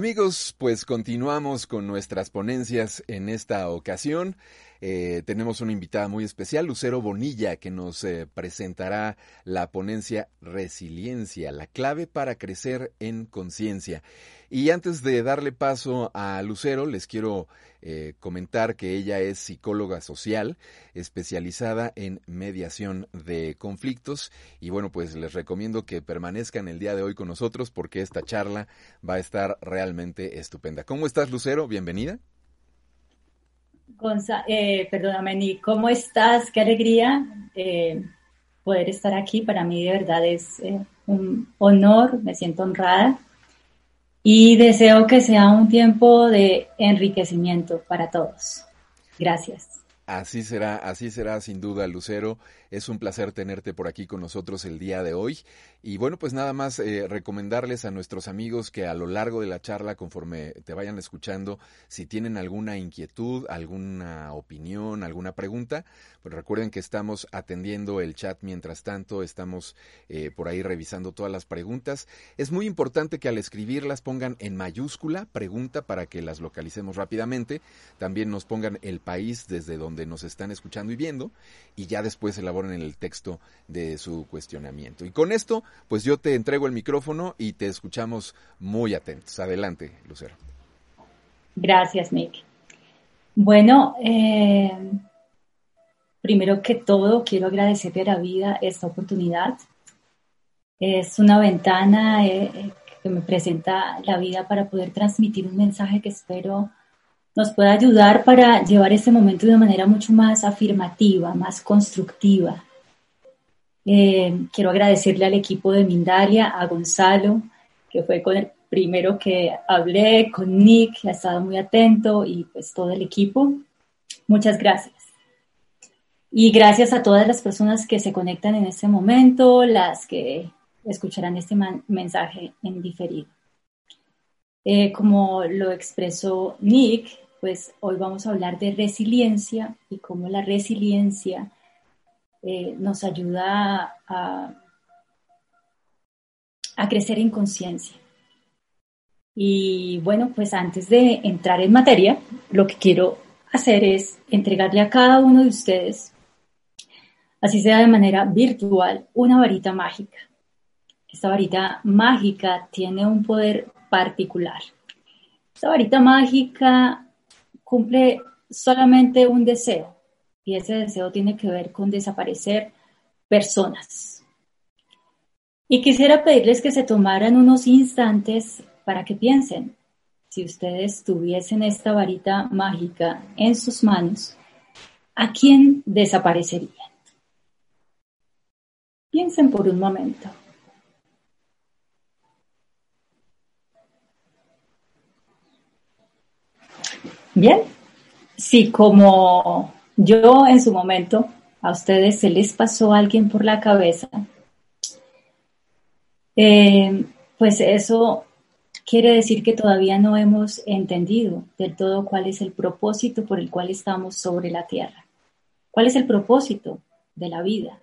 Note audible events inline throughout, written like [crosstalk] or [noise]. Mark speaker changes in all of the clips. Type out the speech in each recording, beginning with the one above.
Speaker 1: Amigos, pues continuamos con nuestras ponencias en esta ocasión. Eh, tenemos una invitada muy especial, Lucero Bonilla, que nos eh, presentará la ponencia Resiliencia, la clave para crecer en conciencia. Y antes de darle paso a Lucero, les quiero eh, comentar que ella es psicóloga social, especializada en mediación de conflictos. Y bueno, pues les recomiendo que permanezcan el día de hoy con nosotros porque esta charla va a estar realmente estupenda. ¿Cómo estás, Lucero? Bienvenida.
Speaker 2: Gonza eh, perdóname, ¿cómo estás? Qué alegría eh, poder estar aquí. Para mí de verdad es eh, un honor, me siento honrada y deseo que sea un tiempo de enriquecimiento para todos. Gracias.
Speaker 1: Así será, así será sin duda, Lucero. Es un placer tenerte por aquí con nosotros el día de hoy. Y bueno, pues nada más eh, recomendarles a nuestros amigos que a lo largo de la charla, conforme te vayan escuchando, si tienen alguna inquietud, alguna opinión, alguna pregunta, pues recuerden que estamos atendiendo el chat mientras tanto, estamos eh, por ahí revisando todas las preguntas. Es muy importante que al escribirlas pongan en mayúscula pregunta para que las localicemos rápidamente. También nos pongan el país desde donde nos están escuchando y viendo y ya después elaboren en el texto de su cuestionamiento. Y con esto, pues yo te entrego el micrófono y te escuchamos muy atentos. Adelante, Lucero.
Speaker 2: Gracias, Mick. Bueno, eh, primero que todo, quiero agradecerle a la vida esta oportunidad. Es una ventana eh, que me presenta la vida para poder transmitir un mensaje que espero nos puede ayudar para llevar este momento de manera mucho más afirmativa, más constructiva. Eh, quiero agradecerle al equipo de Mindalia, a Gonzalo, que fue con el primero que hablé, con Nick, que ha estado muy atento, y pues todo el equipo. Muchas gracias. Y gracias a todas las personas que se conectan en este momento, las que escucharán este mensaje en diferido. Eh, como lo expresó Nick, pues hoy vamos a hablar de resiliencia y cómo la resiliencia eh, nos ayuda a, a crecer en conciencia. Y bueno, pues antes de entrar en materia, lo que quiero hacer es entregarle a cada uno de ustedes, así sea de manera virtual, una varita mágica. Esta varita mágica tiene un poder particular. Esta varita mágica cumple solamente un deseo y ese deseo tiene que ver con desaparecer personas. Y quisiera pedirles que se tomaran unos instantes para que piensen, si ustedes tuviesen esta varita mágica en sus manos, ¿a quién desaparecerían? Piensen por un momento. Bien, si como yo en su momento a ustedes se les pasó alguien por la cabeza, eh, pues eso quiere decir que todavía no hemos entendido del todo cuál es el propósito por el cual estamos sobre la tierra. ¿Cuál es el propósito de la vida?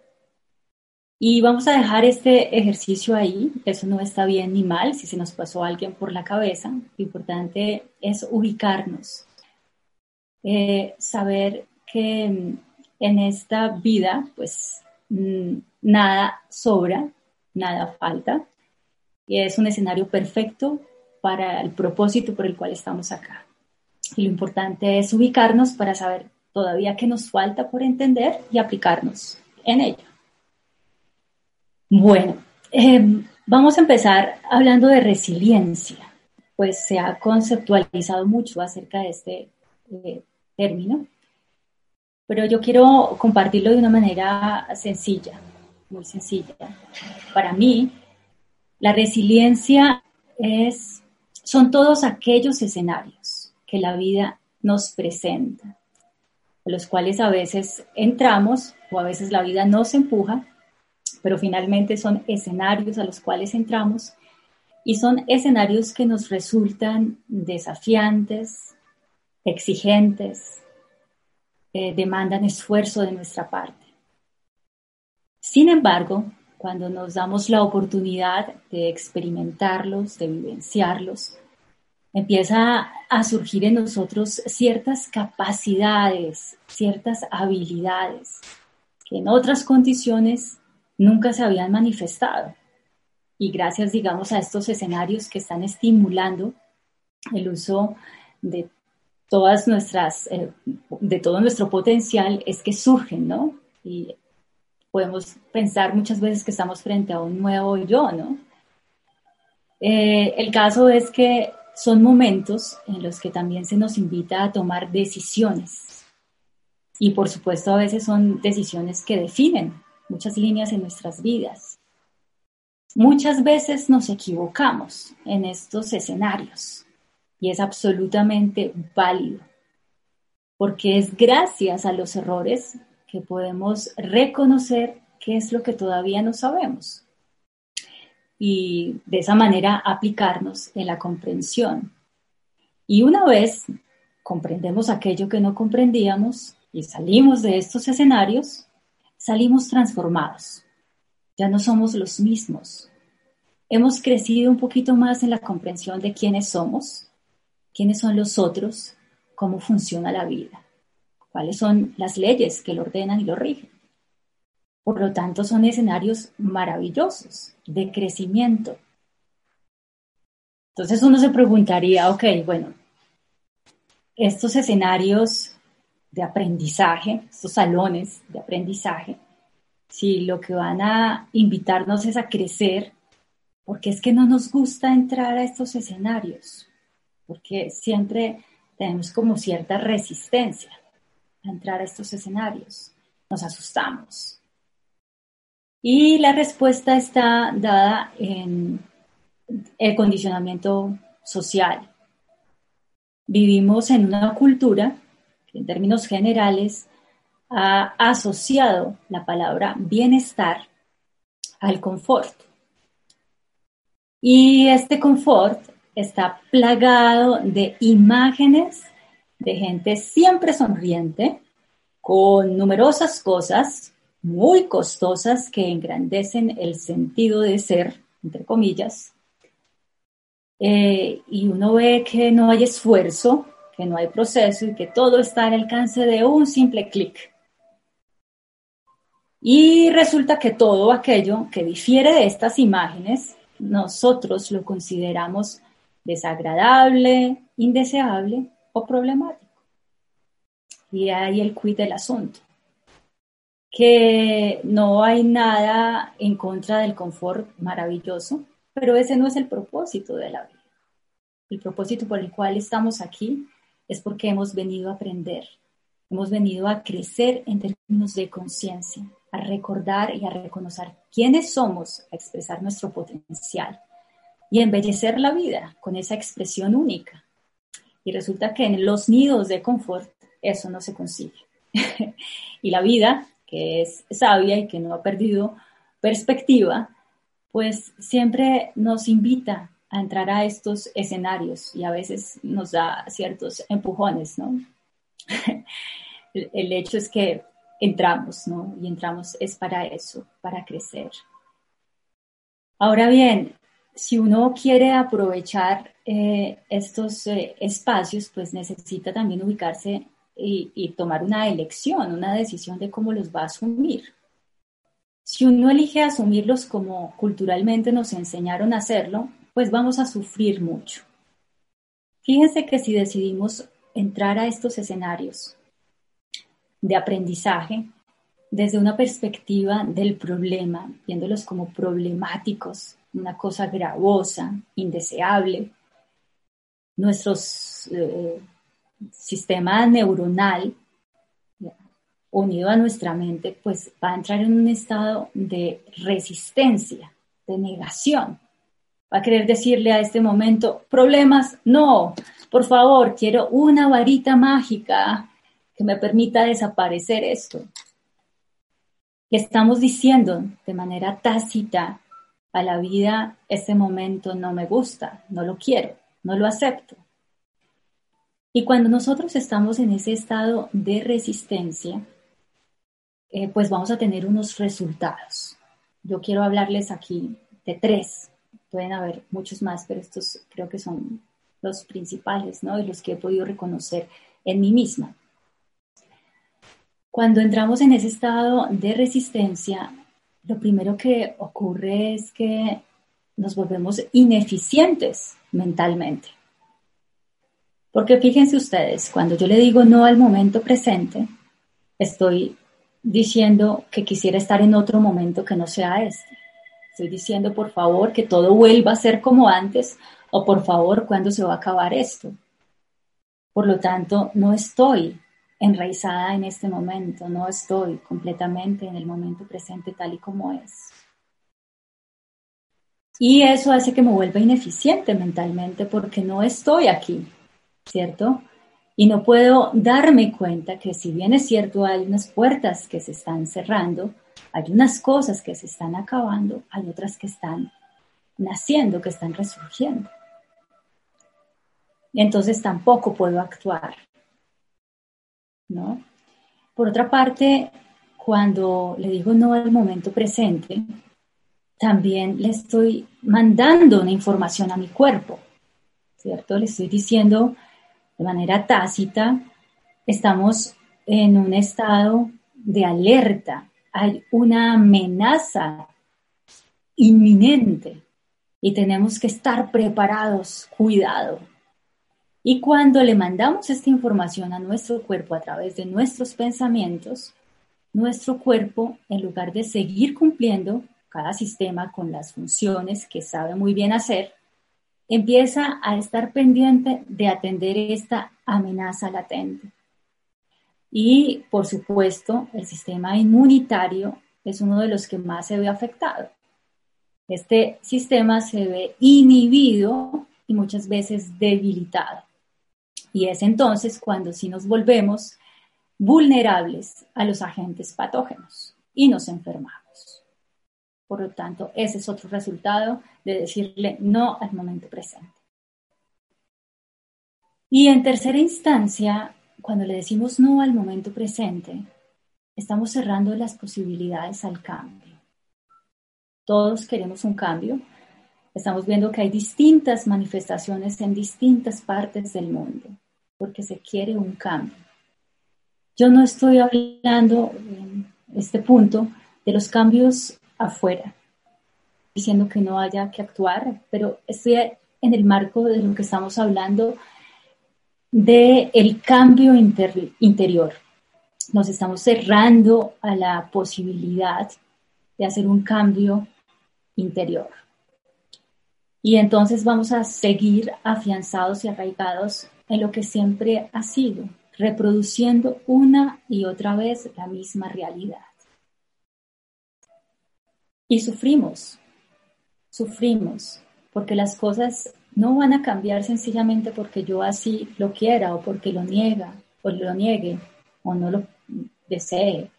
Speaker 2: Y vamos a dejar este ejercicio ahí, eso no está bien ni mal si se nos pasó alguien por la cabeza, lo importante es ubicarnos eh, saber que mm, en esta vida, pues mm, nada sobra, nada falta, y es un escenario perfecto para el propósito por el cual estamos acá. Y lo importante es ubicarnos para saber todavía qué nos falta por entender y aplicarnos en ello. Bueno, em, vamos a empezar hablando de resiliencia. pues se ha conceptualizado mucho acerca de este eh, término, pero yo quiero compartirlo de una manera sencilla, muy sencilla. Para mí, la resiliencia es, son todos aquellos escenarios que la vida nos presenta, los cuales a veces entramos o a veces la vida nos empuja, pero finalmente son escenarios a los cuales entramos y son escenarios que nos resultan desafiantes, exigentes, eh, demandan esfuerzo de nuestra parte. Sin embargo, cuando nos damos la oportunidad de experimentarlos, de vivenciarlos, empieza a surgir en nosotros ciertas capacidades, ciertas habilidades que en otras condiciones nunca se habían manifestado. Y gracias, digamos, a estos escenarios que están estimulando el uso de todas nuestras, eh, de todo nuestro potencial, es que surgen, ¿no? Y podemos pensar muchas veces que estamos frente a un nuevo yo, ¿no? Eh, el caso es que son momentos en los que también se nos invita a tomar decisiones. Y por supuesto a veces son decisiones que definen muchas líneas en nuestras vidas. Muchas veces nos equivocamos en estos escenarios y es absolutamente válido, porque es gracias a los errores que podemos reconocer qué es lo que todavía no sabemos y de esa manera aplicarnos en la comprensión. Y una vez comprendemos aquello que no comprendíamos y salimos de estos escenarios, salimos transformados. Ya no somos los mismos. Hemos crecido un poquito más en la comprensión de quiénes somos, quiénes son los otros, cómo funciona la vida, cuáles son las leyes que lo ordenan y lo rigen. Por lo tanto, son escenarios maravillosos de crecimiento. Entonces uno se preguntaría, ok, bueno, estos escenarios de aprendizaje, estos salones de aprendizaje, si lo que van a invitarnos es a crecer, porque es que no nos gusta entrar a estos escenarios, porque siempre tenemos como cierta resistencia a entrar a estos escenarios, nos asustamos, y la respuesta está dada en el condicionamiento social. Vivimos en una cultura que en términos generales ha asociado la palabra bienestar al confort. Y este confort está plagado de imágenes de gente siempre sonriente, con numerosas cosas muy costosas que engrandecen el sentido de ser, entre comillas, eh, y uno ve que no hay esfuerzo, que no hay proceso y que todo está al alcance de un simple clic. Y resulta que todo aquello que difiere de estas imágenes, nosotros lo consideramos desagradable, indeseable o problemático. Y ahí el quid del asunto que no hay nada en contra del confort maravilloso, pero ese no es el propósito de la vida. El propósito por el cual estamos aquí es porque hemos venido a aprender, hemos venido a crecer en términos de conciencia, a recordar y a reconocer quiénes somos, a expresar nuestro potencial y embellecer la vida con esa expresión única. Y resulta que en los nidos de confort eso no se consigue. [laughs] y la vida que es sabia y que no ha perdido perspectiva, pues siempre nos invita a entrar a estos escenarios y a veces nos da ciertos empujones, ¿no? [laughs] El hecho es que entramos, ¿no? Y entramos es para eso, para crecer. Ahora bien, si uno quiere aprovechar eh, estos eh, espacios, pues necesita también ubicarse y, tomar una elección, una decisión de cómo los va a asumir. Si uno elige asumirlos como culturalmente nos enseñaron a hacerlo, pues vamos a sufrir mucho. Fíjense que si decidimos entrar a estos escenarios de aprendizaje desde una perspectiva del problema, viéndolos como problemáticos, una cosa gravosa, indeseable, nuestro eh, sistema neuronal unido a nuestra mente, pues va a entrar en un estado de resistencia, de negación. Va a querer decirle a este momento, problemas, no, por favor, quiero una varita mágica que me permita desaparecer esto. Le estamos diciendo de manera tácita a la vida, este momento no me gusta, no lo quiero, no lo acepto. Y cuando nosotros estamos en ese estado de resistencia, eh, pues vamos a tener unos resultados. Yo quiero hablarles aquí de tres. Pueden haber muchos más, pero estos creo que son los principales, ¿no? Y los que he podido reconocer en mí misma. Cuando entramos en ese estado de resistencia, lo primero que ocurre es que nos volvemos ineficientes mentalmente. Porque fíjense ustedes, cuando yo le digo no al momento presente, estoy diciendo que quisiera estar en otro momento que no sea este. Estoy diciendo, por favor, que todo vuelva a ser como antes o por favor, ¿cuándo se va a acabar esto? Por lo tanto, no estoy enraizada en este momento, no estoy completamente en el momento presente tal y como es. Y eso hace que me vuelva ineficiente mentalmente porque no estoy aquí, ¿cierto? Y no puedo darme cuenta que si bien es cierto hay unas puertas que se están cerrando, hay unas cosas que se están acabando, hay otras que están naciendo, que están resurgiendo. Entonces tampoco puedo actuar. Por otra parte, cuando le digo no al momento presente, también le estoy mandando una información a mi cuerpo, ¿cierto? Le estoy diciendo, de manera tácita, estamos en un estado de alerta, hay una amenaza inminente y tenemos que estar preparados, cuidado. Y cuando le mandamos esta información a nuestro cuerpo a través de nuestros pensamientos, nuestro cuerpo, en lugar de seguir cumpliendo cada sistema con las funciones que sabe muy bien hacer, empieza a estar pendiente de atender esta amenaza latente. Y, por supuesto, el sistema inmunitario es uno de los que más se ve afectado. Este sistema se ve inhibido y muchas veces debilitado. Y es entonces cuando sí nos volvemos vulnerables a los agentes patógenos y nos enfermamos. Por lo tanto, ese es otro resultado de decirle no al momento presente. Y en tercera instancia, cuando le decimos no al momento presente, estamos cerrando las posibilidades al cambio. Todos queremos un cambio. Estamos viendo que hay distintas manifestaciones en distintas partes del mundo, porque se quiere un cambio. Yo no estoy hablando en este punto de los cambios afuera, diciendo que no haya que actuar, pero estoy en el marco de lo que estamos hablando de el cambio interior. Nos estamos cerrando a la posibilidad de hacer un cambio interior. Y entonces vamos a seguir afianzados y arraigados en lo que siempre ha sido, reproduciendo una y otra vez la misma realidad. Y sufrimos, sufrimos, porque las cosas no van a cambiar sencillamente porque yo así lo quiera o porque lo niega o lo niegue o no lo desee.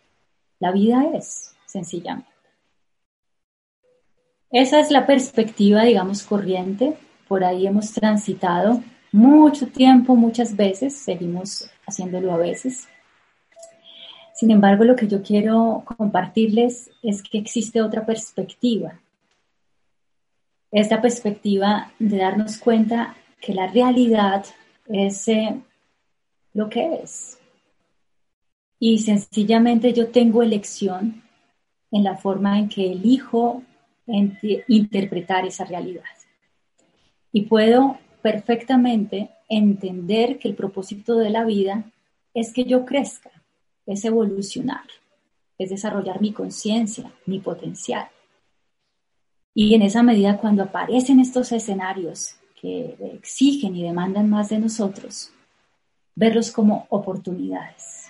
Speaker 2: La vida es sencillamente. Esa es la perspectiva, digamos, corriente. Por ahí hemos transitado mucho tiempo, muchas veces, seguimos haciéndolo a veces. Sin embargo, lo que yo quiero compartirles es que existe otra perspectiva. Esta perspectiva de darnos cuenta que la realidad es eh, lo que es. Y sencillamente yo tengo elección en la forma en que elijo interpretar esa realidad. Y puedo perfectamente entender que el propósito de la vida es que yo crezca, es evolucionar, es desarrollar mi conciencia, mi potencial. Y en esa medida, cuando aparecen estos escenarios que exigen y demandan más de nosotros, verlos como oportunidades.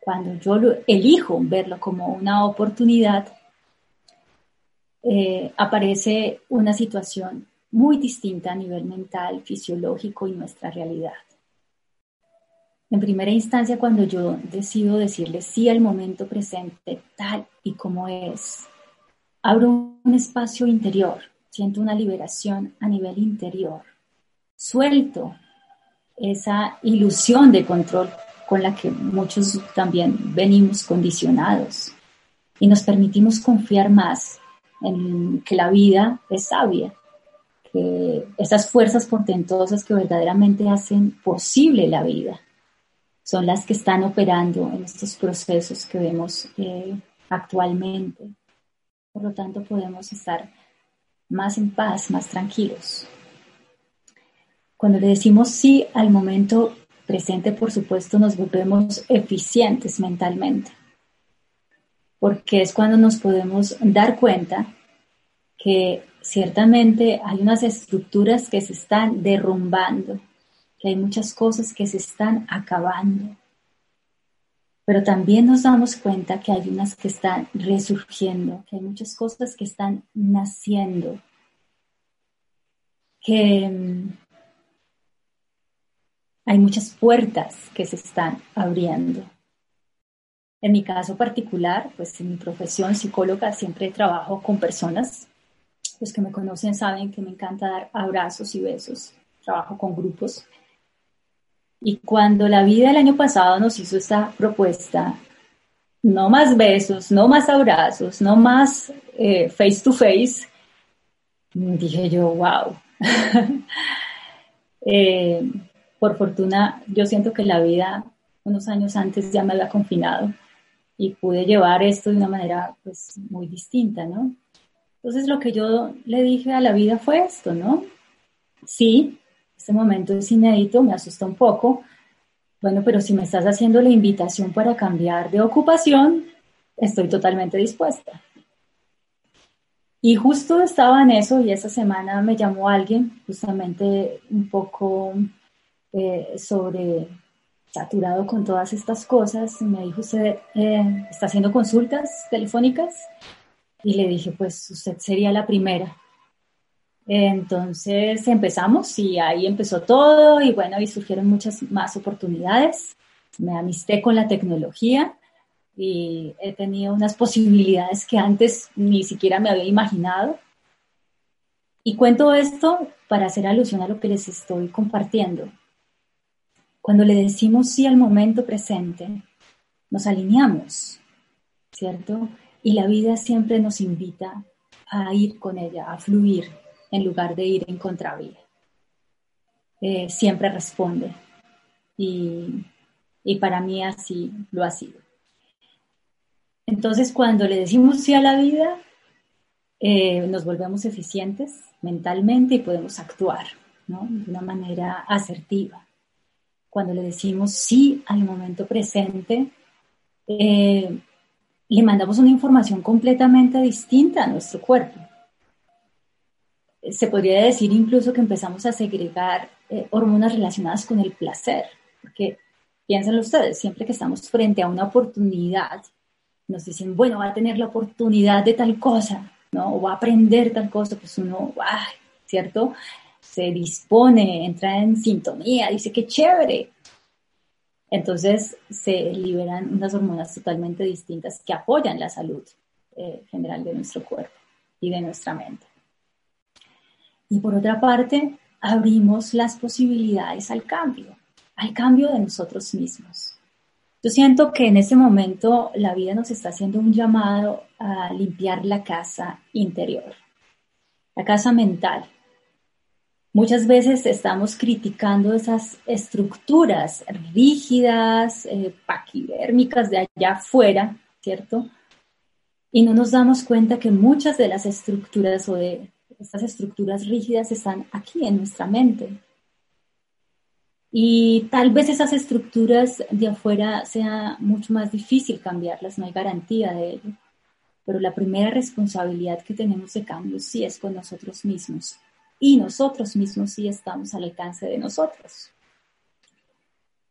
Speaker 2: Cuando yo elijo verlo como una oportunidad, eh, aparece una situación muy distinta a nivel mental, fisiológico y nuestra realidad. En primera instancia, cuando yo decido decirle sí al momento presente, tal y como es, abro un espacio interior, siento una liberación a nivel interior, suelto esa ilusión de control con la que muchos también venimos condicionados y nos permitimos confiar más en que la vida es sabia, que esas fuerzas portentosas que verdaderamente hacen posible la vida son las que están operando en estos procesos que vemos eh, actualmente. Por lo tanto, podemos estar más en paz, más tranquilos. Cuando le decimos sí al momento presente, por supuesto, nos volvemos eficientes mentalmente, porque es cuando nos podemos dar cuenta que ciertamente hay unas estructuras que se están derrumbando, que hay muchas cosas que se están acabando. Pero también nos damos cuenta que hay unas que están resurgiendo, que hay muchas cosas que están naciendo, que mm, hay muchas puertas que se están abriendo. En mi caso particular, pues en mi profesión psicóloga siempre trabajo con personas. Los que me conocen saben que me encanta dar abrazos y besos. Trabajo con grupos y cuando la vida el año pasado nos hizo esta propuesta, no más besos, no más abrazos, no más eh, face to face, dije yo, wow. [laughs] Eh, por fortuna, yo siento que la vida unos años antes ya me había confinado y pude llevar esto de una manera pues muy distinta, ¿no? Entonces lo que yo le dije a la vida fue esto, ¿no? Sí, este momento es inédito, me asusta un poco. Bueno, pero si me estás haciendo la invitación para cambiar de ocupación, estoy totalmente dispuesta. Y justo estaba en eso y esa semana me llamó alguien justamente un poco eh, sobre saturado con todas estas cosas. Me dijo, ¿usted eh, está haciendo consultas telefónicas? Y le dije, pues usted sería la primera. Entonces empezamos y ahí empezó todo y bueno, y surgieron muchas más oportunidades. Me amisté con la tecnología y he tenido unas posibilidades que antes ni siquiera me había imaginado. Y cuento esto para hacer alusión a lo que les estoy compartiendo. Cuando le decimos sí al momento presente, nos alineamos, ¿cierto? Y la vida siempre nos invita a ir con ella, a fluir, en lugar de ir en contravía. Eh, siempre responde y, para mí así lo ha sido. Entonces, cuando le decimos sí a la vida, eh, nos volvemos eficientes mentalmente y podemos actuar de una manera asertiva. Cuando le decimos sí al momento presente, eh, le mandamos una información completamente distinta a nuestro cuerpo se podría decir incluso que empezamos a segregar eh, hormonas relacionadas con el placer, porque piénsenlo ustedes, siempre que estamos frente a una oportunidad, nos dicen, bueno, va a tener la oportunidad de tal cosa, ¿no? O va a aprender tal cosa, pues uno, ¡ay! ¿cierto? Se dispone, entra en sintonía, dice, qué chévere. Entonces se liberan unas hormonas totalmente distintas que apoyan la salud eh, general de nuestro cuerpo y de nuestra mente. Y por otra parte, abrimos las posibilidades al cambio, al cambio de nosotros mismos. Yo siento que en ese momento la vida nos está haciendo un llamado a limpiar la casa interior, la casa mental. Muchas veces estamos criticando esas estructuras rígidas, eh, paquidérmicas de allá afuera, ¿cierto? Y no nos damos cuenta que muchas de las estructuras o de estas estructuras rígidas están aquí en nuestra mente. Y tal vez esas estructuras de afuera sea mucho más difícil cambiarlas, no hay garantía de ello. Pero la primera responsabilidad que tenemos de cambio sí es con nosotros mismos. Y nosotros mismos sí estamos al alcance de nosotros.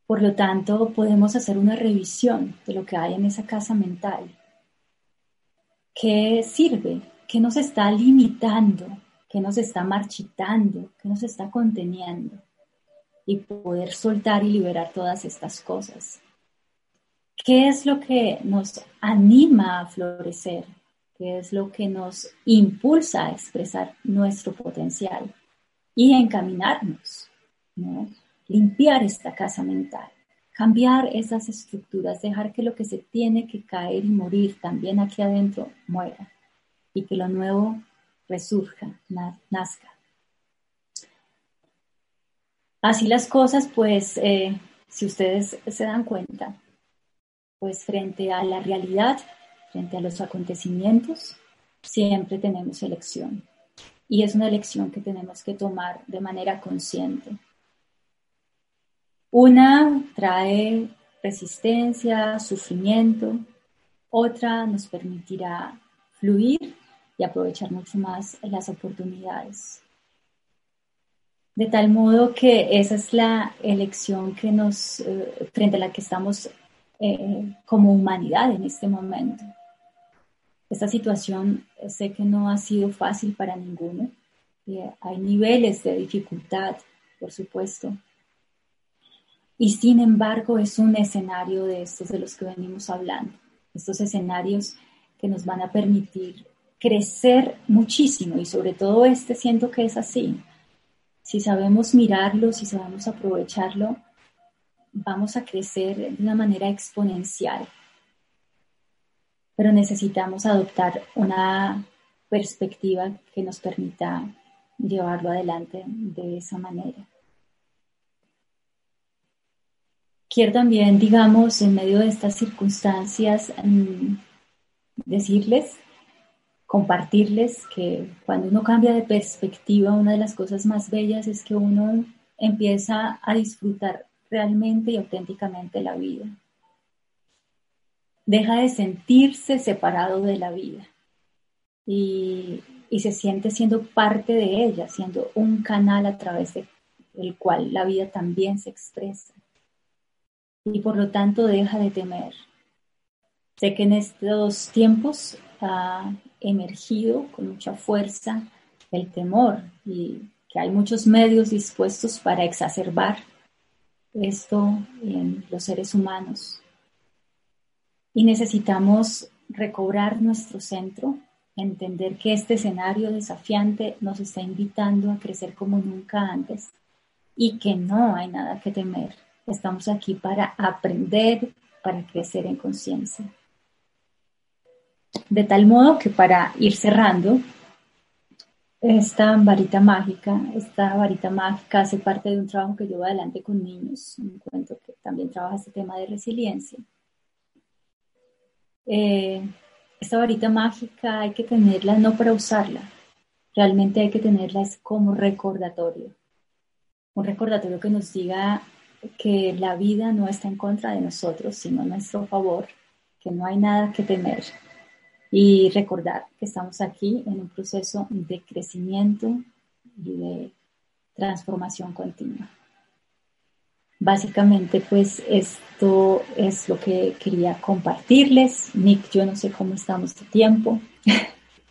Speaker 2: Por lo tanto, podemos hacer una revisión de lo que hay en esa casa mental. ¿Qué sirve? ¿Qué nos está limitando? ¿Qué nos está marchitando? ¿Qué nos está conteniendo? Y poder soltar y liberar todas estas cosas. ¿Qué es lo que nos anima a florecer? ¿Qué es lo que nos impulsa a expresar nuestro potencial y encaminarnos? ¿no? limpiar esta casa mental, cambiar esas estructuras, dejar que lo que se tiene que caer y morir también aquí adentro muera y que lo nuevo resurja, nazca. Así las cosas, pues, eh, si ustedes se dan cuenta, pues frente a la realidad, frente a los acontecimientos, siempre tenemos elección. Y es una elección que tenemos que tomar de manera consciente una trae resistencia, sufrimiento, otra nos permitirá fluir y aprovechar mucho más las oportunidades. De tal modo que esa es la elección que nos, eh, frente a la que estamos eh, como humanidad en este momento. Esta situación eh, sé que no ha sido fácil para ninguno. hay niveles de dificultad, por supuesto, y sin embargo es un escenario de estos de los que venimos hablando, estos escenarios que nos van a permitir crecer muchísimo y sobre todo este siento que es así. Si sabemos mirarlo, si sabemos aprovecharlo, vamos a crecer de una manera exponencial. Pero necesitamos adoptar una perspectiva que nos permita llevarlo adelante de esa manera. quiero también, digamos, en medio de estas circunstancias, mm, decirles, compartirles que cuando uno cambia de perspectiva, una de las cosas más bellas es que uno empieza a disfrutar realmente y auténticamente la vida. Deja de sentirse separado de la vida y, y se siente siendo parte de ella, siendo un canal a través del cual la vida también se expresa y por lo tanto deja de temer. Sé que en estos tiempos ha emergido con mucha fuerza el temor y que hay muchos medios dispuestos para exacerbar esto en los seres humanos. Y necesitamos recobrar nuestro centro, entender que este escenario desafiante nos está invitando a crecer como nunca antes y que no hay nada que temer Estamos aquí para aprender, para crecer en conciencia. De tal modo que para ir cerrando, esta varita mágica, esta varita mágica hace parte de un trabajo que llevo adelante con niños, un cuento que también trabaja este tema de resiliencia. Eh, esta varita mágica hay que tenerla no para usarla, realmente hay que tenerla como recordatorio, un recordatorio que nos diga que la vida no está en contra de nosotros, sino a nuestro favor, que no hay nada que temer. Y recordar que estamos aquí en un proceso de crecimiento y de transformación continua. Básicamente, pues esto es lo que quería compartirles. Nick, yo no sé cómo estamos de tiempo.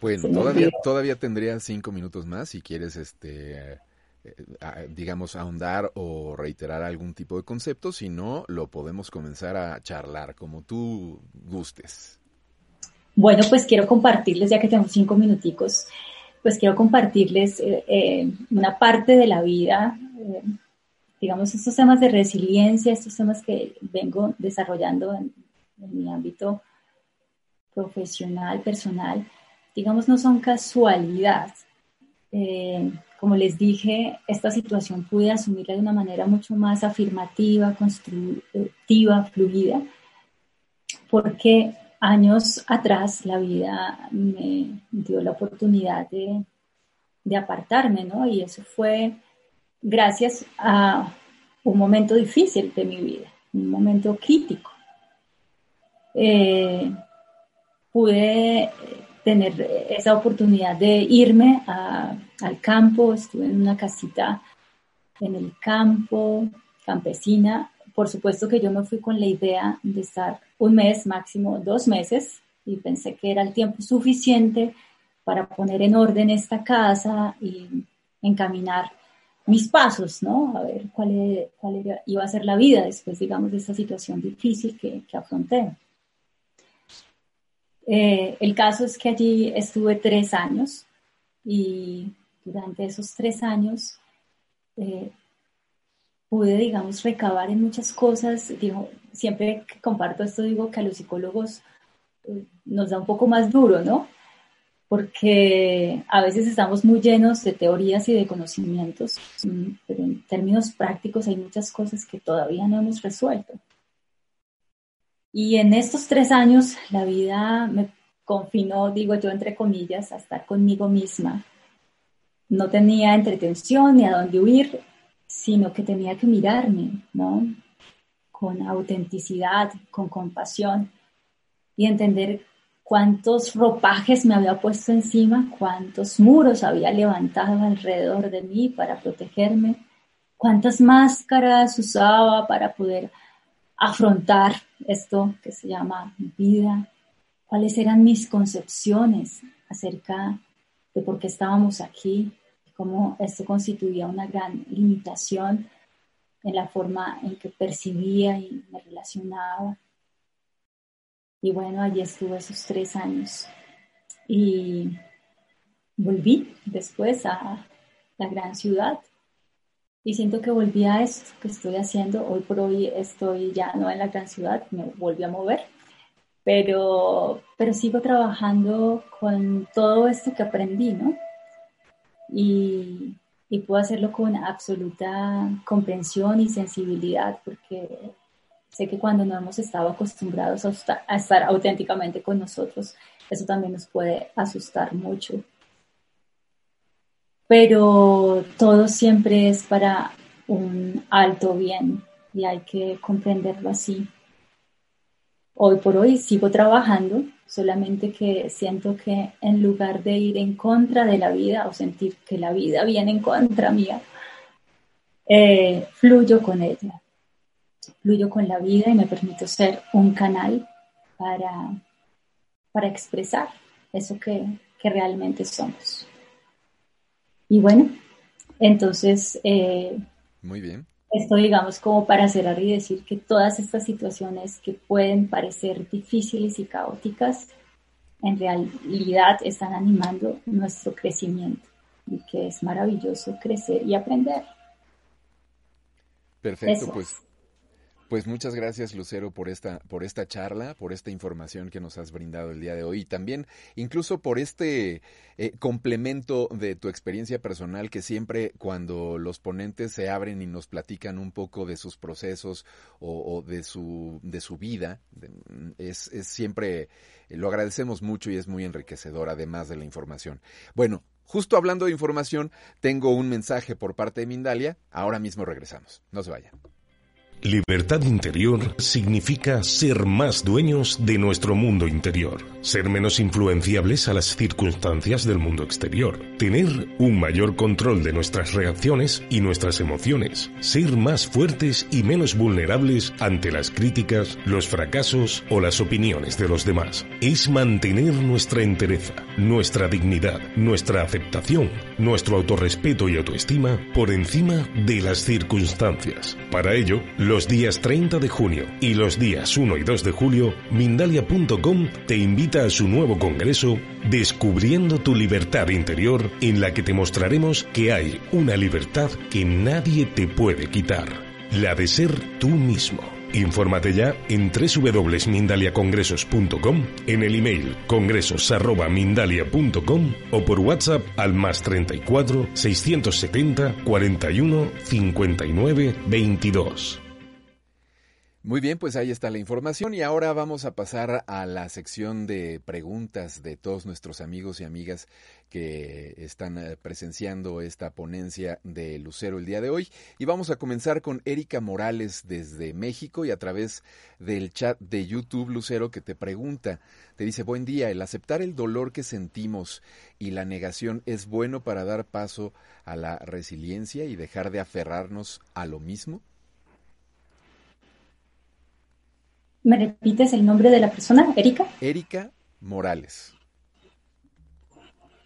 Speaker 1: Bueno, [laughs] todavía, todavía tendría cinco minutos más si quieres este eh, digamos, ahondar o reiterar algún tipo de concepto, si no, lo podemos comenzar a charlar como tú gustes.
Speaker 2: Bueno, pues quiero compartirles, ya que tenemos cinco minuticos, pues quiero compartirles eh, eh, una parte de la vida, digamos, estos temas de resiliencia, estos temas que vengo desarrollando en, mi ámbito profesional, personal, digamos, no son casualidad como les dije, esta situación pude asumirla de una manera mucho más afirmativa, constructiva, fluida, porque años atrás la vida me dio la oportunidad de, apartarme, ¿no? Y eso fue gracias a un momento difícil de mi vida, un momento crítico. Eh, pude tener esa oportunidad de irme al campo, estuve en una casita en el campo, campesina. Por supuesto que yo me fui con la idea de estar un mes, máximo dos meses, y pensé que era el tiempo suficiente para poner en orden esta casa y encaminar mis pasos, ¿no? A ver cuál, cuál iba a ser la vida después, digamos, de esta situación difícil que, que afronté. Eh, el caso es que allí estuve tres años y durante esos tres años eh, pude, digamos, recabar en muchas cosas. Digo, siempre que comparto esto digo que a los psicólogos eh, nos da un poco más duro, ¿no? Porque a veces estamos muy llenos de teorías y de conocimientos, mm, pero en términos prácticos hay muchas cosas que todavía no hemos resuelto. Y en estos tres años la vida me confinó, digo yo, entre comillas, a estar conmigo misma. No tenía entretención ni a dónde huir, sino que tenía que mirarme, ¿no? Con autenticidad, con compasión y entender cuántos ropajes me había puesto encima, cuántos muros había levantado alrededor de mí para protegerme, cuántas máscaras usaba para poder afrontar esto que se llama vida, cuáles eran mis concepciones acerca de por qué estábamos aquí, cómo esto constituía una gran limitación en la forma en que percibía y me relacionaba. Y bueno, allí estuve esos tres años. Y volví después a la gran ciudad y siento que volví a esto que estoy haciendo. Hoy por hoy estoy ya no en la gran ciudad, me volví a mover, pero, pero sigo trabajando con todo esto que aprendí, ¿no? Y, y puedo hacerlo con absoluta comprensión y sensibilidad, porque sé que cuando no hemos estado acostumbrados a, estar auténticamente con nosotros, eso también nos puede asustar mucho pero todo siempre es para un alto bien y hay que comprenderlo así. Hoy por hoy sigo trabajando, solamente que siento que en lugar de ir en contra de la vida o sentir que la vida viene en contra mía, eh, fluyo con ella, fluyo con la vida y me permito ser un canal para, para expresar eso que, que realmente somos. Y bueno, entonces... Eh,
Speaker 1: Muy bien.
Speaker 2: Esto, digamos, como para cerrar y decir que todas estas situaciones que pueden parecer difíciles y caóticas, en realidad están animando nuestro crecimiento y que es maravilloso crecer y aprender.
Speaker 1: Perfecto, pues pues muchas gracias Lucero por esta, por esta charla, por esta información que nos has brindado el día de hoy y también incluso por este eh, complemento de tu experiencia personal que siempre cuando los ponentes se abren y nos platican un poco de sus procesos o, de, su, de su vida, es, es siempre, lo agradecemos mucho y es muy enriquecedor además de la información. Bueno, Justo hablando de información, tengo un mensaje por parte de Mindalia. Ahora mismo regresamos. No se vayan.
Speaker 3: Libertad interior significa ser más dueños de nuestro mundo interior, ser menos influenciables a las circunstancias del mundo exterior, tener un mayor control de nuestras reacciones y nuestras emociones, ser más fuertes y menos vulnerables ante las críticas, los fracasos o las opiniones de los demás. Es mantener nuestra entereza, nuestra dignidad, nuestra aceptación, nuestro autorrespeto y autoestima por encima de las circunstancias. Para ello, los días 30 de junio y los días 1 y 2 de julio, Mindalia.com te invita a su nuevo congreso Descubriendo tu libertad interior, en la que te mostraremos que hay una libertad que nadie te puede quitar, la de ser tú mismo. Infórmate ya en www.mindaliacongresos.com, en el email congresos.mindalia.com o por WhatsApp al más 34 670 41 59 22.
Speaker 1: Muy bien, pues ahí está la información y ahora vamos a pasar a la sección de preguntas de todos nuestros amigos y amigas que están eh, presenciando esta ponencia de Lucero el día de hoy. Y vamos a comenzar con Erika Morales desde México y a través del chat de YouTube Lucero que te pregunta, te dice, buen día, el aceptar el dolor que sentimos y la negación es bueno para dar paso a la resiliencia y dejar de aferrarnos a lo mismo.
Speaker 2: ¿Me repites el nombre de la persona, Erika?
Speaker 1: Erika Morales.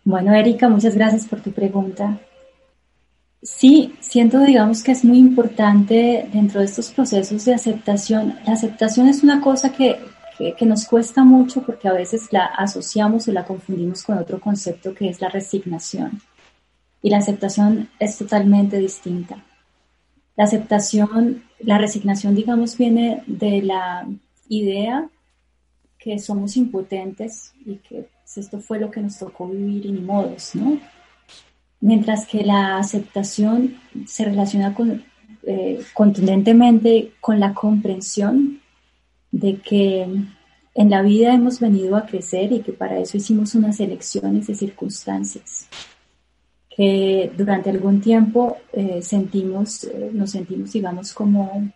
Speaker 2: Bueno, Erika, muchas gracias por tu pregunta. Sí, siento, digamos, que es muy importante dentro de estos procesos de aceptación. La aceptación es una cosa que, que, nos cuesta mucho porque a veces la asociamos o la confundimos con otro concepto que es la resignación. Y la aceptación es totalmente distinta. La aceptación, la resignación, digamos, viene de la idea que somos impotentes y que pues, esto fue lo que nos tocó vivir y ni modos, ¿no? Mientras que la aceptación se relaciona eh, contundentemente con la comprensión de que en la vida hemos venido a crecer y que para eso hicimos unas elecciones de circunstancias que durante algún tiempo eh, sentimos, eh, nos sentimos, digamos, como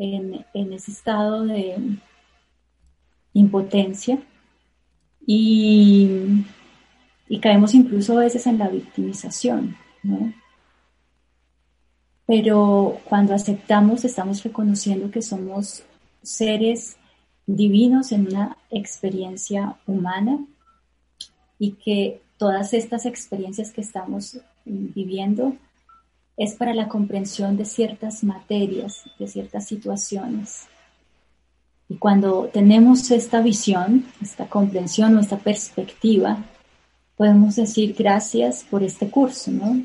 Speaker 2: en, ese estado de impotencia y, caemos incluso a veces en la victimización, Pero cuando aceptamos, estamos reconociendo que somos seres divinos en una experiencia humana y que todas estas experiencias que estamos viviendo es para la comprensión de ciertas materias, de ciertas situaciones. Y cuando tenemos esta visión, esta comprensión o esta perspectiva, podemos decir gracias por este curso, ¿no?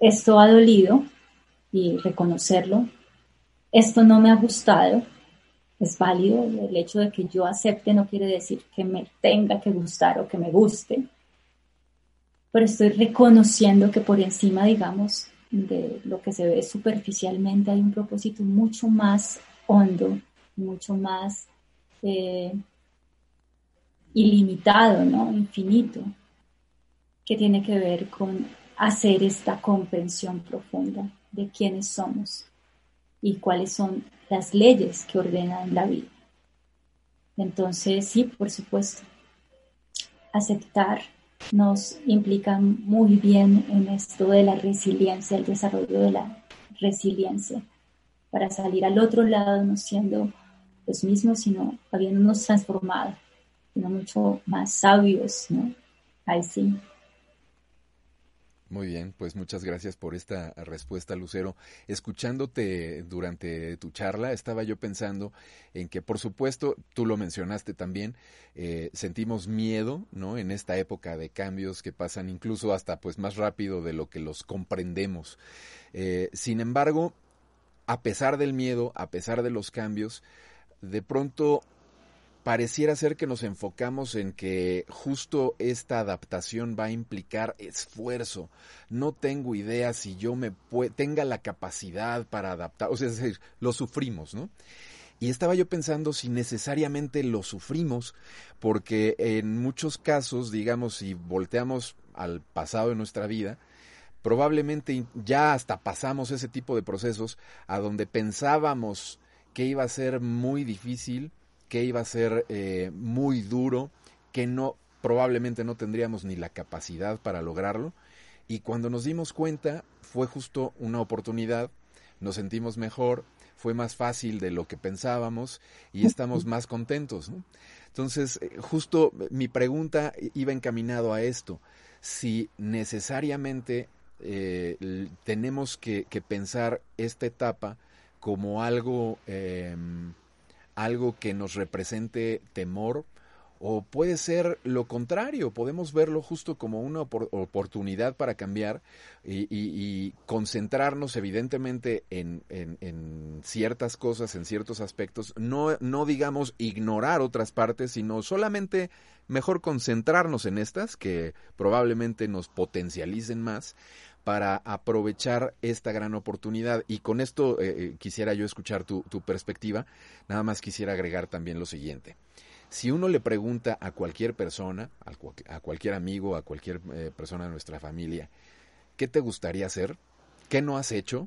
Speaker 2: Esto ha dolido y reconocerlo. Esto no me ha gustado. Es válido. El hecho de que yo acepte no quiere decir que me tenga que gustar o que me guste pero estoy reconociendo que por encima, digamos, de lo que se ve superficialmente hay un propósito mucho más hondo, mucho más eh, ilimitado, ¿no? Infinito, que tiene que ver con hacer esta comprensión profunda de quiénes somos y cuáles son las leyes que ordenan la vida. Entonces, sí, por supuesto, aceptar nos implican muy bien en esto de la resiliencia, el desarrollo de la resiliencia, para salir al otro lado no siendo los mismos, sino habiéndonos transformado, sino mucho más sabios, ¿no? Ahí sí.
Speaker 1: Muy bien, pues muchas gracias por esta respuesta, Lucero. Escuchándote durante tu charla, estaba yo pensando en que, por supuesto, tú lo mencionaste también, eh, sentimos miedo, ¿no? En esta época de cambios que pasan incluso hasta, pues, más rápido de lo que los comprendemos. Eh, sin embargo, a pesar del miedo, a pesar de los cambios, de pronto pareciera ser que nos enfocamos en que justo esta adaptación va a implicar esfuerzo. No tengo idea si yo me tenga la capacidad para adaptar, o sea, es decir, lo sufrimos, ¿no? Y estaba yo pensando si necesariamente lo sufrimos, porque en muchos casos, digamos, si volteamos al pasado de nuestra vida, probablemente ya hasta pasamos ese tipo de procesos a donde pensábamos que iba a ser muy difícil, que iba a ser eh, muy duro, que no probablemente no tendríamos ni la capacidad para lograrlo. Y cuando nos dimos cuenta, fue justo una oportunidad, nos sentimos mejor, fue más fácil de lo que pensábamos y estamos más contentos. Entonces, eh, justo mi pregunta iba encaminado a esto. Si necesariamente eh, tenemos que, pensar esta etapa como algo em, algo que nos represente temor o puede ser lo contrario, podemos verlo justo como una oportunidad para cambiar y, concentrarnos evidentemente en, ciertas cosas, en ciertos aspectos, no, no digamos ignorar otras partes, sino solamente mejor concentrarnos en estas que probablemente nos potencialicen más para aprovechar esta gran oportunidad. Y con esto eh, eh, quisiera yo escuchar tu, tu perspectiva. Nada más quisiera agregar también lo siguiente. Si uno le pregunta a cualquier persona, a cualquier amigo, a cualquier eh, persona de nuestra familia, ¿qué te gustaría hacer? ¿Qué no has hecho?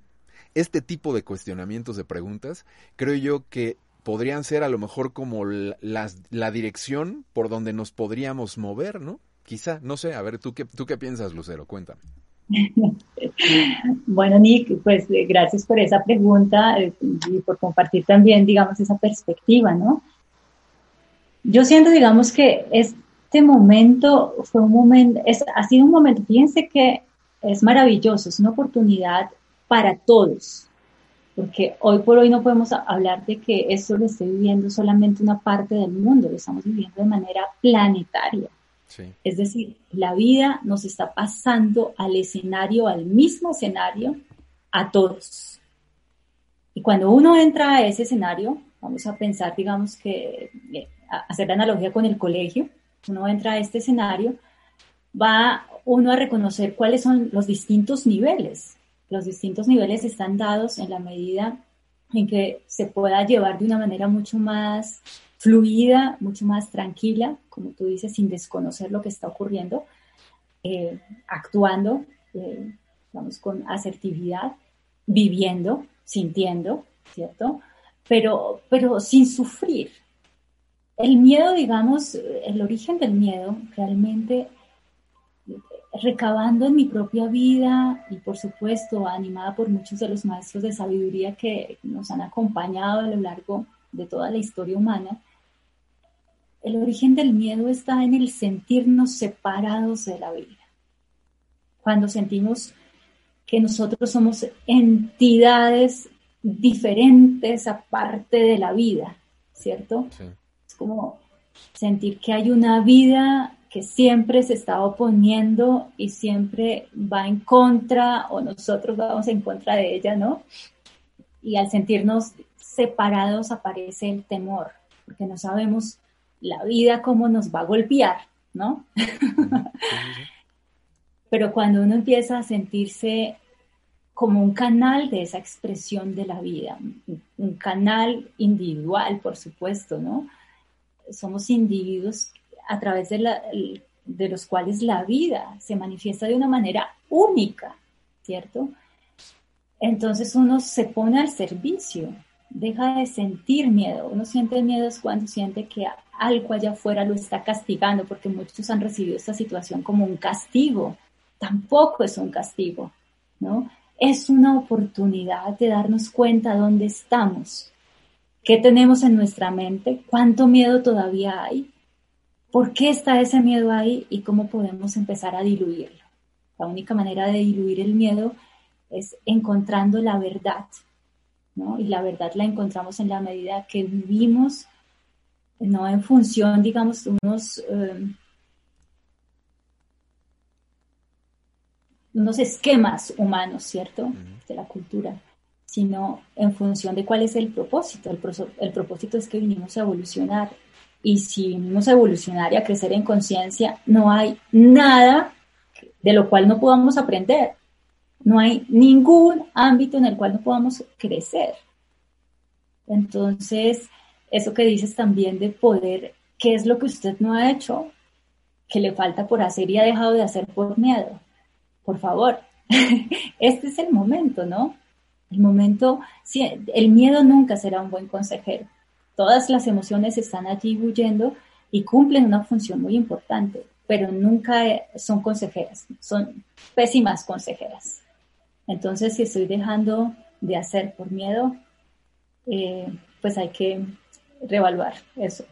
Speaker 1: Este tipo de cuestionamientos de preguntas, creo yo que podrían ser a lo mejor como la, la dirección por donde nos podríamos mover, ¿no? Quizá, no sé, a ver, ¿tú qué, tú qué piensas, Lucero? Cuéntame. [laughs]
Speaker 2: Bueno, Nick, pues eh, gracias por esa pregunta eh, y por compartir también, digamos, esa perspectiva, ¿no? Yo siento, digamos, que este momento fue un momento, es, ha sido un momento, fíjense que es maravilloso, es una oportunidad para todos, porque hoy por hoy no podemos hablar de que esto lo esté viviendo solamente una parte del mundo, lo estamos viviendo de manera planetaria. Es decir, la vida nos está pasando al escenario, al mismo escenario, a todos. Y cuando uno entra a ese escenario, vamos a pensar, digamos que eh, hacer la analogía con el colegio, uno entra a este escenario, va uno a reconocer cuáles son los distintos niveles. Los distintos niveles están dados en la medida en que se pueda llevar de una manera mucho más fluida, mucho más tranquila, como tú dices, sin desconocer lo que está ocurriendo, eh, actuando, eh, vamos, con asertividad, viviendo, sintiendo, ¿cierto? Pero, pero sin sufrir, el miedo, digamos, el origen del miedo realmente recabando en mi propia vida y por supuesto animada por muchos de los maestros de sabiduría que nos han acompañado a lo largo de toda la historia humana, el origen del miedo está en el sentirnos separados de la vida. Cuando sentimos que nosotros somos entidades diferentes aparte de la vida, ¿cierto? Sí como sentir que hay una vida que siempre se está oponiendo y siempre va en contra o nosotros vamos en contra de ella, ¿no? Y al sentirnos separados aparece el temor, porque no sabemos la vida cómo nos va a golpear, ¿no? Pero cuando uno empieza a sentirse como un canal de esa expresión de la vida, un canal individual, por supuesto, ¿no? somos individuos a través de, la, de los cuales la vida se manifiesta de una manera única, ¿cierto? Entonces uno se pone al servicio, deja de sentir miedo. Uno siente miedo es cuando siente que algo allá afuera lo está castigando, porque muchos han recibido esta situación como un castigo. Tampoco es un castigo, ¿no? Es una oportunidad de darnos cuenta dónde estamos, ¿Qué tenemos en nuestra mente? ¿Cuánto miedo todavía hay? ¿Por qué está ese miedo ahí y cómo podemos empezar a diluirlo? La única manera de diluir el miedo es encontrando la verdad, ¿no? Y la verdad la encontramos en la medida que vivimos, no en función, digamos, de unos, eh, unos esquemas humanos, ¿cierto? De la cultura sino en función de cuál es el propósito. El, propósito es que vinimos a evolucionar. Y si vinimos a evolucionar y a crecer en conciencia, no hay nada de lo cual no podamos aprender. No hay ningún ámbito en el cual no podamos crecer. Entonces, eso que dices también de poder, ¿qué es lo que usted no ha hecho? Que le falta por hacer y ha dejado de hacer por miedo. Por favor, [laughs] este es el momento, ¿no? El momento, el miedo nunca será un buen consejero. Todas las emociones están allí huyendo y cumplen una función muy importante, pero nunca son consejeras, son pésimas consejeras. Entonces, si estoy dejando de hacer por miedo, eh, pues hay que reevaluar eso.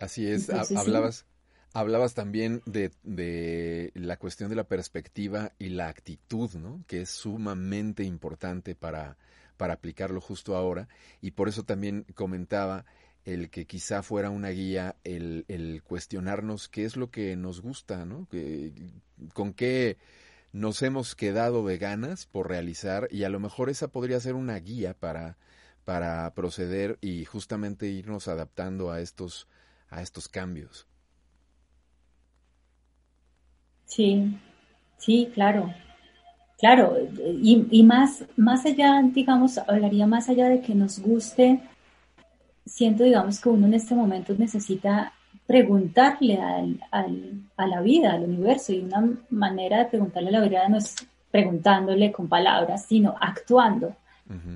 Speaker 1: Así es, hablabas, Hablabas también de, de, la cuestión de la perspectiva y la actitud, ¿no? Que es sumamente importante para, para aplicarlo justo ahora. Y por eso también comentaba el que quizá fuera una guía el, el cuestionarnos qué es lo que nos gusta, ¿no? Que, con qué nos hemos quedado de ganas por realizar y a lo mejor esa podría ser una guía para, para proceder y justamente irnos adaptando a estos, a estos cambios.
Speaker 2: Sí, sí, claro. claro, y, y, más, más allá, digamos, hablaría más allá de que nos guste, siento, digamos, que uno en este momento necesita preguntarle al, al, a la vida, al universo, y una manera de preguntarle a la vida no es preguntándole con palabras, sino actuando.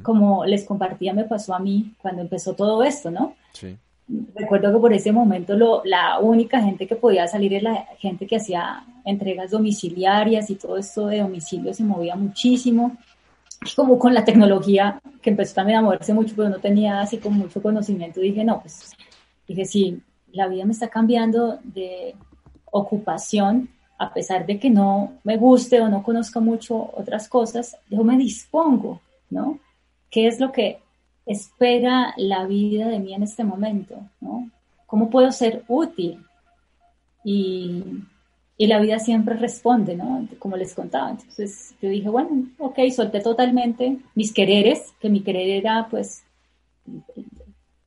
Speaker 2: Como les compartía, me pasó a mí cuando empezó todo esto, ¿no? Sí. Recuerdo que por ese momento lo, la única gente que podía salir es la gente que hacía entregas domiciliarias y todo esto de domicilio se movía muchísimo. como con la tecnología que empezó también a moverse mucho, pero no tenía así con mucho conocimiento, dije, no, pues, dije, sí, la vida me está cambiando de ocupación, a pesar de que no me guste o no conozca mucho otras cosas, yo me dispongo, ¿no? ¿Qué es lo que espera la vida de mí en este momento? ¿Cómo puedo ser útil? Y, y la vida siempre responde, ¿no? Como les contaba. Entonces yo dije, bueno, ok, solté totalmente mis quereres, que mi querer era pues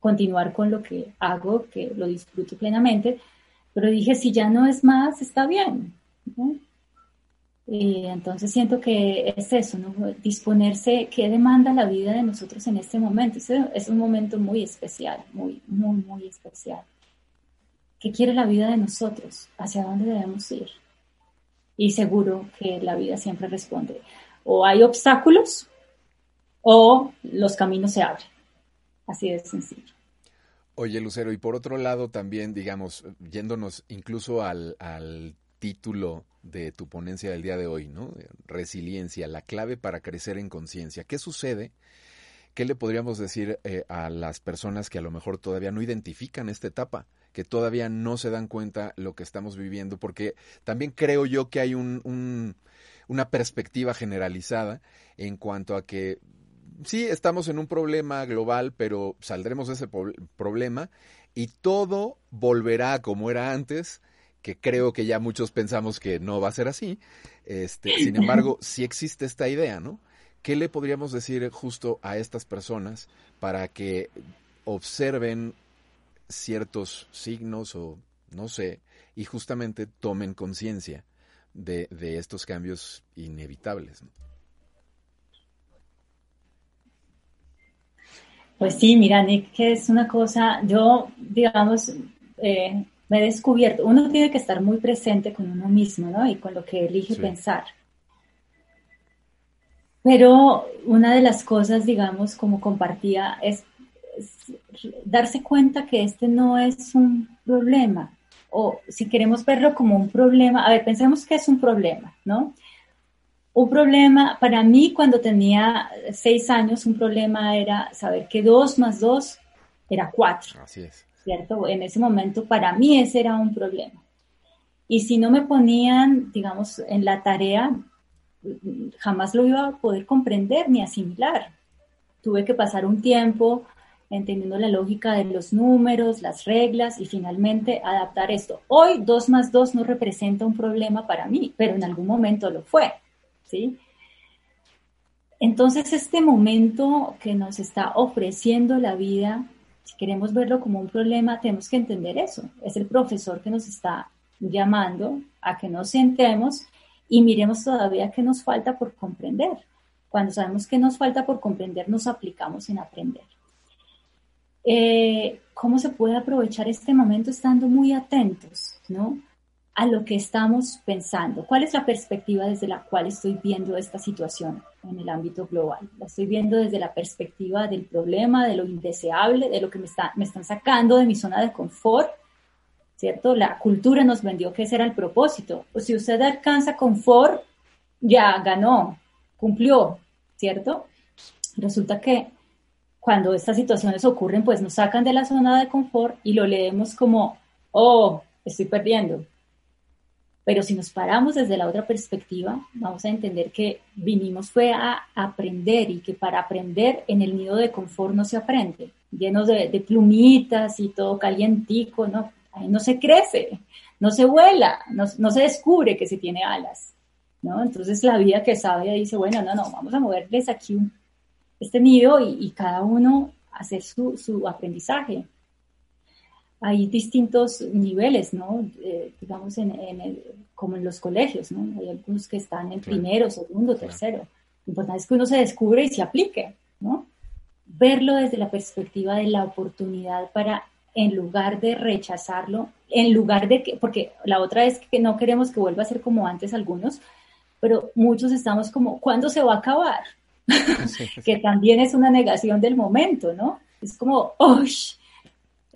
Speaker 2: continuar con lo que hago, que lo disfruto plenamente, pero dije, si ya no es más, está bien. Y entonces siento que es eso, ¿no? disponerse, ¿qué demanda la vida de nosotros en este momento? es un momento muy especial, muy, muy, muy especial. ¿Qué quiere la vida de nosotros? ¿Hacia dónde debemos ir? Y seguro que la vida siempre responde. O hay obstáculos o los caminos se abren. Así de sencillo.
Speaker 1: Oye, Lucero, y por otro lado también, digamos, yéndonos incluso al, al título de tu ponencia del día de hoy, ¿no? Resiliencia, la clave para crecer en conciencia. ¿Qué sucede? ¿Qué le podríamos decir eh, a las personas que a lo mejor todavía no identifican esta etapa, que todavía no se dan cuenta lo que estamos viviendo? Porque también creo yo que hay un, una perspectiva generalizada en cuanto a que sí, estamos en un problema global, pero saldremos de ese problema y todo volverá como era antes, que creo que ya muchos pensamos que no va a ser así. Este, sin embargo, [clears throat] sí existe esta idea, ¿no? ¿Qué le podríamos decir justo a estas personas para que observen ciertos signos o no sé, y justamente tomen conciencia de, de, estos cambios inevitables?
Speaker 2: Pues sí, mira, Nick, que es una cosa, yo, digamos, eh, me he descubierto, uno tiene que estar muy presente con uno mismo, ¿no? Y con lo que elige pensar. Pero una de las cosas, digamos, como compartía, es, darse cuenta que este no es un problema. O si queremos verlo como un problema, a ver, pensemos que es un problema, ¿no? Un problema, para mí cuando tenía seis años, un problema era saber que dos más dos era cuatro.
Speaker 1: Así es.
Speaker 2: ¿Cierto? En ese momento para mí ese era un problema. Y si no me ponían, digamos, en la tarea, jamás lo iba a poder comprender ni asimilar. Tuve que pasar un tiempo entendiendo la lógica de los números, las reglas y finalmente adaptar esto. Hoy dos más dos no representa un problema para mí, pero en algún momento lo fue. ¿Sí? Entonces, este momento que nos está ofreciendo la vida, si queremos verlo como un problema, tenemos que entender eso. Es el profesor que nos está llamando a que nos sentemos y miremos todavía qué nos falta por comprender. Cuando sabemos qué nos falta por comprender, nos aplicamos en aprender. Eh, ¿Cómo se puede aprovechar este momento estando muy atentos, ¿no? A lo que estamos pensando. ¿Cuál es la perspectiva desde la cual estoy viendo esta situación en el ámbito global? La estoy viendo desde la perspectiva del problema, de lo indeseable, de lo que me, está, me están sacando de mi zona de confort, ¿cierto? La cultura nos vendió que ese era el propósito. Pues si usted alcanza confort, ya ganó, cumplió, ¿cierto? Resulta que cuando estas situaciones ocurren, pues nos sacan de la zona de confort y lo leemos como, oh, estoy perdiendo, pero si nos paramos desde la otra perspectiva, vamos a entender que vinimos fue a aprender y que para aprender en el nido de confort no se aprende, llenos de, plumitas y todo calientico, ¿no? Ahí no se crece, no se vuela, no, se descubre que se tiene alas, ¿no? Entonces la vida que sabe dice, bueno, no, no, vamos a moverles aquí este nido y, cada uno hacer su, su aprendizaje hay distintos niveles, ¿no? Eh, digamos, en, como en los colegios, ¿no? Hay algunos que están en primero, segundo, tercero. Lo importante es que uno se descubre y se aplique, ¿no? Verlo desde la perspectiva de la oportunidad para, en lugar de rechazarlo, en lugar de que, porque la otra es que no queremos que vuelva a ser como antes algunos, pero muchos estamos como, ¿cuándo se va a acabar? [laughs] que también es una negación del momento, ¿no? Es como, ¡oh!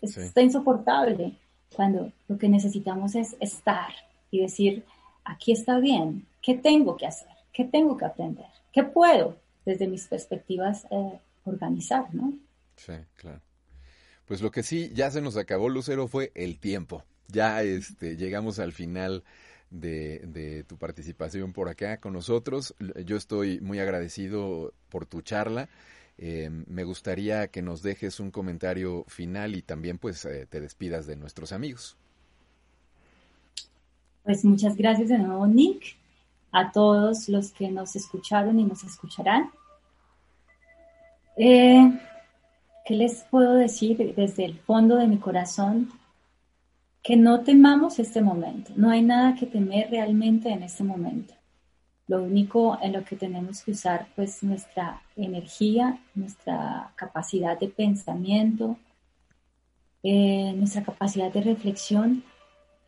Speaker 2: Está insoportable. Cuando lo que necesitamos es estar y decir, aquí está bien, ¿qué tengo que hacer? ¿Qué tengo que aprender? ¿Qué puedo desde mis perspectivas eh, organizar, no?
Speaker 1: Sí, claro. Pues lo que sí ya se nos acabó, Lucero, fue el tiempo. Ya este, llegamos al final de, de, tu participación por acá con nosotros. Yo estoy muy agradecido por tu charla. Eh, me gustaría que nos dejes un comentario final y también pues eh, te despidas de nuestros amigos.
Speaker 2: Pues muchas gracias de nuevo Nick, a todos los que nos escucharon y nos escucharán. Eh, ¿Qué les puedo decir desde el fondo de mi corazón? Que no temamos este momento, no hay nada que temer realmente en este momento. Lo único en lo que tenemos que usar pues nuestra energía, nuestra capacidad de pensamiento, eh, nuestra capacidad de reflexión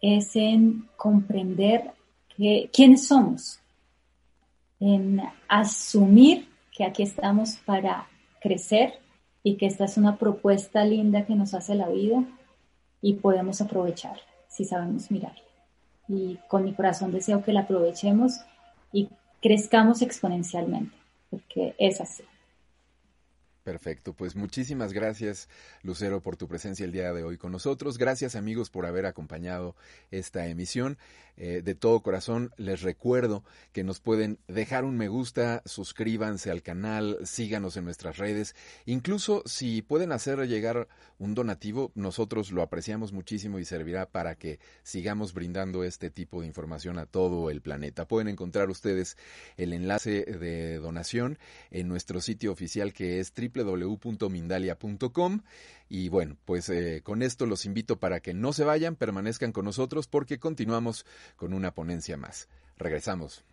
Speaker 2: es en comprender quiénes somos, en asumir que aquí estamos para crecer y que esta es una propuesta linda que nos hace la vida y podemos aprovechar si sabemos mirarla. Y con mi corazón deseo que la aprovechemos y crezcamos exponencialmente, porque es así.
Speaker 1: Perfecto, pues muchísimas gracias Lucero por tu presencia el día de hoy con nosotros. Gracias amigos por haber acompañado esta emisión. Eh, de todo corazón les recuerdo que nos pueden dejar un me gusta, suscríbanse al canal, síganos en nuestras redes. Incluso si pueden hacer llegar un donativo, nosotros lo apreciamos muchísimo y servirá para que sigamos brindando este tipo de información a todo el planeta. Pueden encontrar ustedes el enlace de donación en nuestro sitio oficial que es www.mindalia.com. Y bueno, pues eh, con esto los invito para que no se vayan, permanezcan con nosotros porque continuamos con una ponencia más. Regresamos.